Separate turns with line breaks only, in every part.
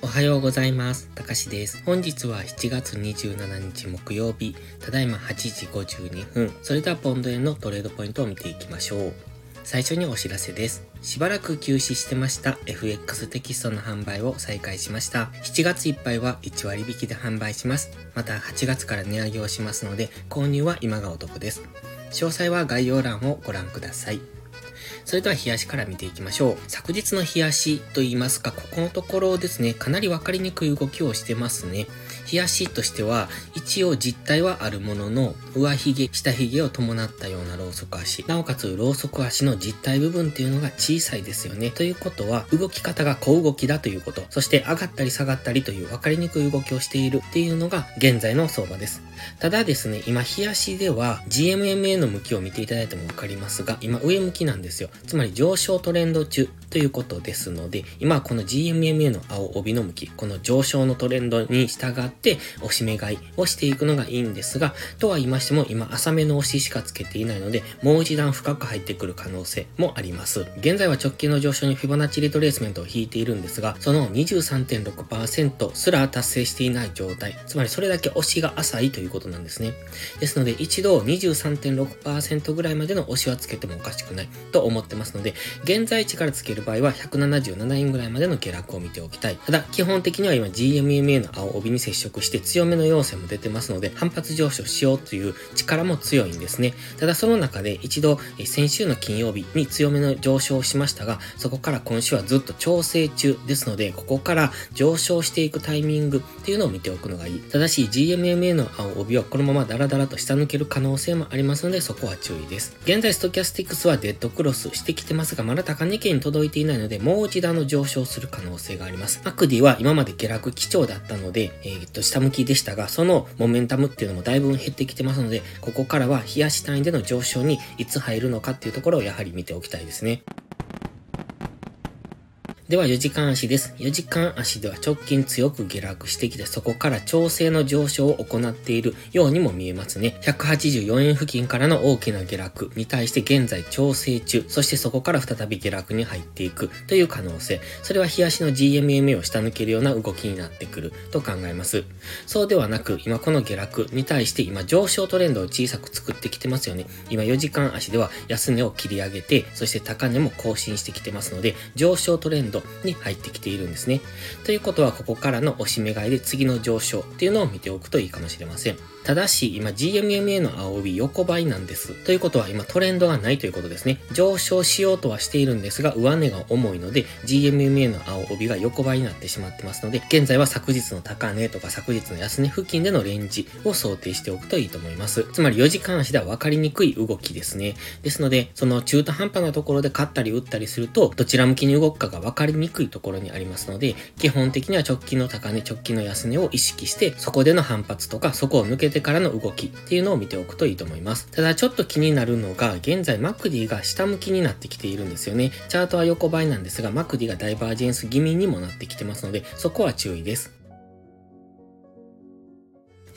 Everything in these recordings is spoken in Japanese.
おはようございます。たかしです。本日は7月27日木曜日、ただいま8時52分。それではポンド円のトレードポイントを見ていきましょう。最初にお知らせです。しばらく休止してました FX テキストの販売を再開しました。7月いっぱいは1割引きで販売します。また8月から値上げをしますので、購入は今がお得です。詳細は概要欄をご覧ください。それでは冷やしから見ていきましょう。昨日の冷やしと言いますか、ここのところですね、かなりわかりにくい動きをしてますね。冷やしとしては、一応実体はあるものの、上髭、下髭を伴ったようなローソク足。なおかつ、ローソク足の実体部分っていうのが小さいですよね。ということは、動き方が小動きだということ。そして、上がったり下がったりというわかりにくい動きをしているっていうのが、現在の相場です。ただですね、今、冷やしでは、GMMA の向きを見ていただいてもわかりますが、今、上向きなんですよ。つまり、上昇トレンド中ということですので、今この GMMA の青帯の向き、この上昇のトレンドに従って押し目買いをしていくのがいいんですが、とは言いましても今浅めの押ししかつけていないので、もう一段深く入ってくる可能性もあります。現在は直近の上昇にフィボナッチリトレースメントを引いているんですが、その23.6%すら達成していない状態、つまりそれだけ押しが浅いということなんですね。ですので一度23.6%ぐらいまでの押しはつけてもおかしくないと思ってますので、現在地からつける場合は177円ぐらいまでの下落を見ておきたい。ただ、基本的には今 GMMA の青帯に接触して強めの要請も出てますので、反発上昇しようという力も強いんですね。ただ、その中で一度、先週の金曜日に強めの上昇をしましたが、そこから今週はずっと調整中ですので、ここから上昇していくタイミングっていうのを見ておくのがいい。ただし、GMMA の青帯はこのままダラダラと下抜ける可能性もありますので、そこは注意です。現在、ストキャスティックスはデッドクロスしてきてますが、まだ高値圏に届いていないので、もう一段の上昇する可能性があります。マクディは今まで下落基調だったので、えー、っと、と下向きでしたが、そのモメンタムっていうのもだいぶ減ってきてますので、ここからは冷やし単位での上昇にいつ入るのかっていうところをやはり見ておきたいですね。では4時間足です。4時間足では直近強く下落してきて、そこから調整の上昇を行っているようにも見えますね。184円付近からの大きな下落に対して現在調整中、そしてそこから再び下落に入っていくという可能性。それは日足の GMMA を下抜けるような動きになってくると考えます。そうではなく、今この下落に対して今上昇トレンドを小さく作ってきてますよね。今4時間足では安値を切り上げて、そして高値も更新してきてますので、上昇トレンドに入ってきているんですね。ということは、ここからの押し目買いで次の上昇っていうのを見ておくといいかもしれません。ただし、今 GMMA の青帯横ばいなんです。ということは今トレンドがないということですね。上昇しようとはしているんですが、上値が重いので、GMMA の青帯が横ばいになってしまってますので、現在は昨日の高値とか昨日の安値付近でのレンジを想定しておくといいと思います。つまり4時間足では分かりにくい動きですね。ですので、その中途半端なところで買ったり売ったりすると、どちら向きに動くかが分かりりにくいところにありますので、基本的には直近の高値、直近の安値を意識して、そこでの反発とか、そこを抜けてからの動きっていうのを見ておくといいと思います。ただちょっと気になるのが、現在マクディが下向きになってきているんですよね。チャートは横ばいなんですが、マクディがダイバージェンス気味にもなってきてますので、そこは注意です。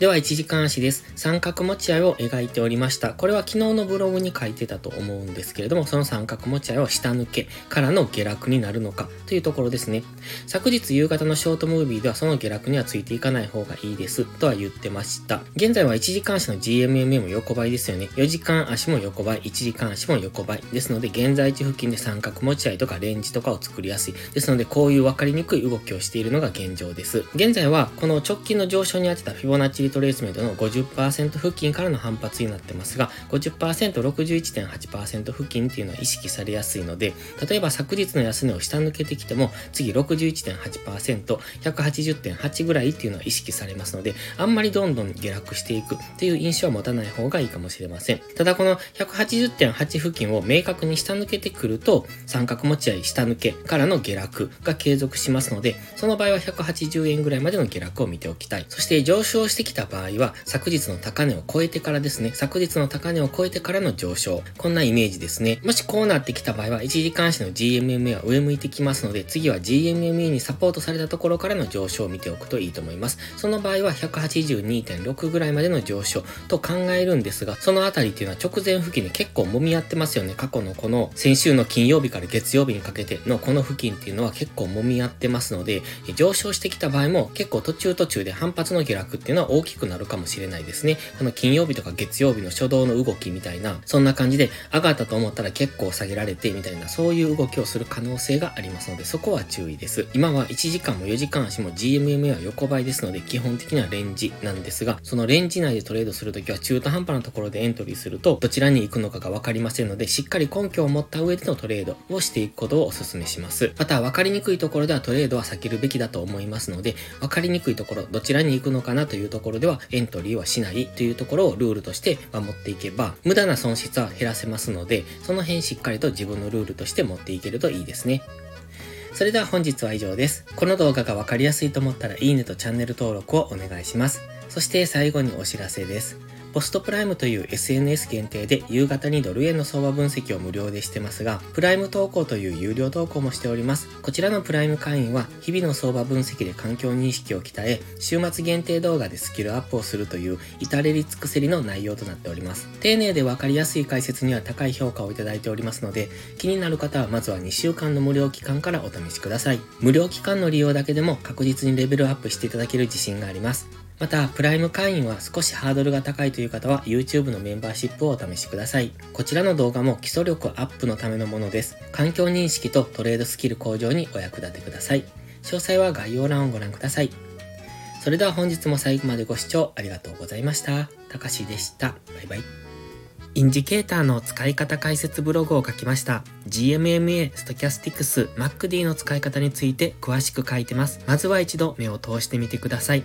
では1時間足です。三角持ち合いを描いておりました。これは昨日のブログに書いてたと思うんですけれども、その三角持ち合いを下抜けからの下落になるのかというところですね。昨日夕方のショートムービーではその下落にはついていかない方がいいですとは言ってました。現在は1時間足の GMMA も横ばいですよね。4時間足も横ばい、1時間足も横ばい。ですので現在地付近で三角持ち合いとかレンジとかを作りやすい。ですのでこういう分かりにくい動きをしているのが現状です。現在はこの直近の上昇に当てたフィボナッチリトレースメントの50%付近からの反発になってますが、50%、61.8%付近っていうのは意識されやすいので、例えば昨日の安値を下抜けてきても、次61.8%、180.8ぐらいっていうのは意識されますので、あんまりどんどん下落していくっていう印象は持たない方がいいかもしれません。ただこの180.8付近を明確に下抜けてくると、三角持ち合い下抜けからの下落が継続しますので、その場合は180円ぐらいまでの下落を見ておきたい。そして上昇してきたた場合は、昨日の高値を超えてからですね、昨日の高値を超えてからの上昇。こんなイメージですね。もしこうなってきた場合は、1時間足の GMMA は上向いてきますので、次は GMMA にサポートされたところからの上昇を見ておくといいと思います。その場合は182.6ぐらいまでの上昇と考えるんですが、そのあたりっていうのは直前付近で結構揉み合ってますよね。過去のこの先週の金曜日から月曜日にかけてのこの付近っていうのは結構揉み合ってますので、上昇してきた場合も結構途中途中で反発の下落っていうのは大きくなるかもしれないですね。この金曜日とか月曜日の初動の動きみたいな、そんな感じで上がったと思ったら結構下げられてみたいな、そういう動きをする可能性がありますので、そこは注意です。今は1時間も4時間足も GMMA は横ばいですので、基本的にはレンジなんですが、そのレンジ内でトレードするときは中途半端なところでエントリーすると、どちらに行くのかがわかりませんので、しっかり根拠を持った上でのトレードをしていくことをお勧めします。また、わかりにくいところではトレードは避けるべきだと思いますので、わかりにくいところ、どちらに行くのかなというところではエントリーはしないというところをルールとして守っていけば、無駄な損失は減らせますので、その辺しっかりと自分のルールとして持っていけるといいですね。それでは本日は以上です。この動画がわかりやすいと思ったらいいねとチャンネル登録をお願いします。そして最後にお知らせです。ポストプライムという SNS 限定で夕方にドル円の相場分析を無料でしてますが、プライム投稿という有料投稿もしております。こちらのプライム会員は日々の相場分析で環境認識を鍛え、週末限定動画でスキルアップをするという至れり尽くせりの内容となっております。丁寧でわかりやすい解説には高い評価をいただいておりますので、気になる方はまずは2週間の無料期間からお試しください。無料期間の利用だけでも確実にレベルアップしていただける自信があります。また、プライム会員は少しハードルが高いという方は YouTube のメンバーシップをお試しください。こちらの動画も基礎力アップのためのものです。環境認識とトレードスキル向上にお役立てください。詳細は概要欄をご覧ください。それでは本日も最後までご視聴ありがとうございました。たかしでした。バイバイ。インジケーターの使い方解説ブログを書きました。GMMA、ストキャスティクス、 MACD の使い方について詳しく書いてます。まずは一度目を通してみてください。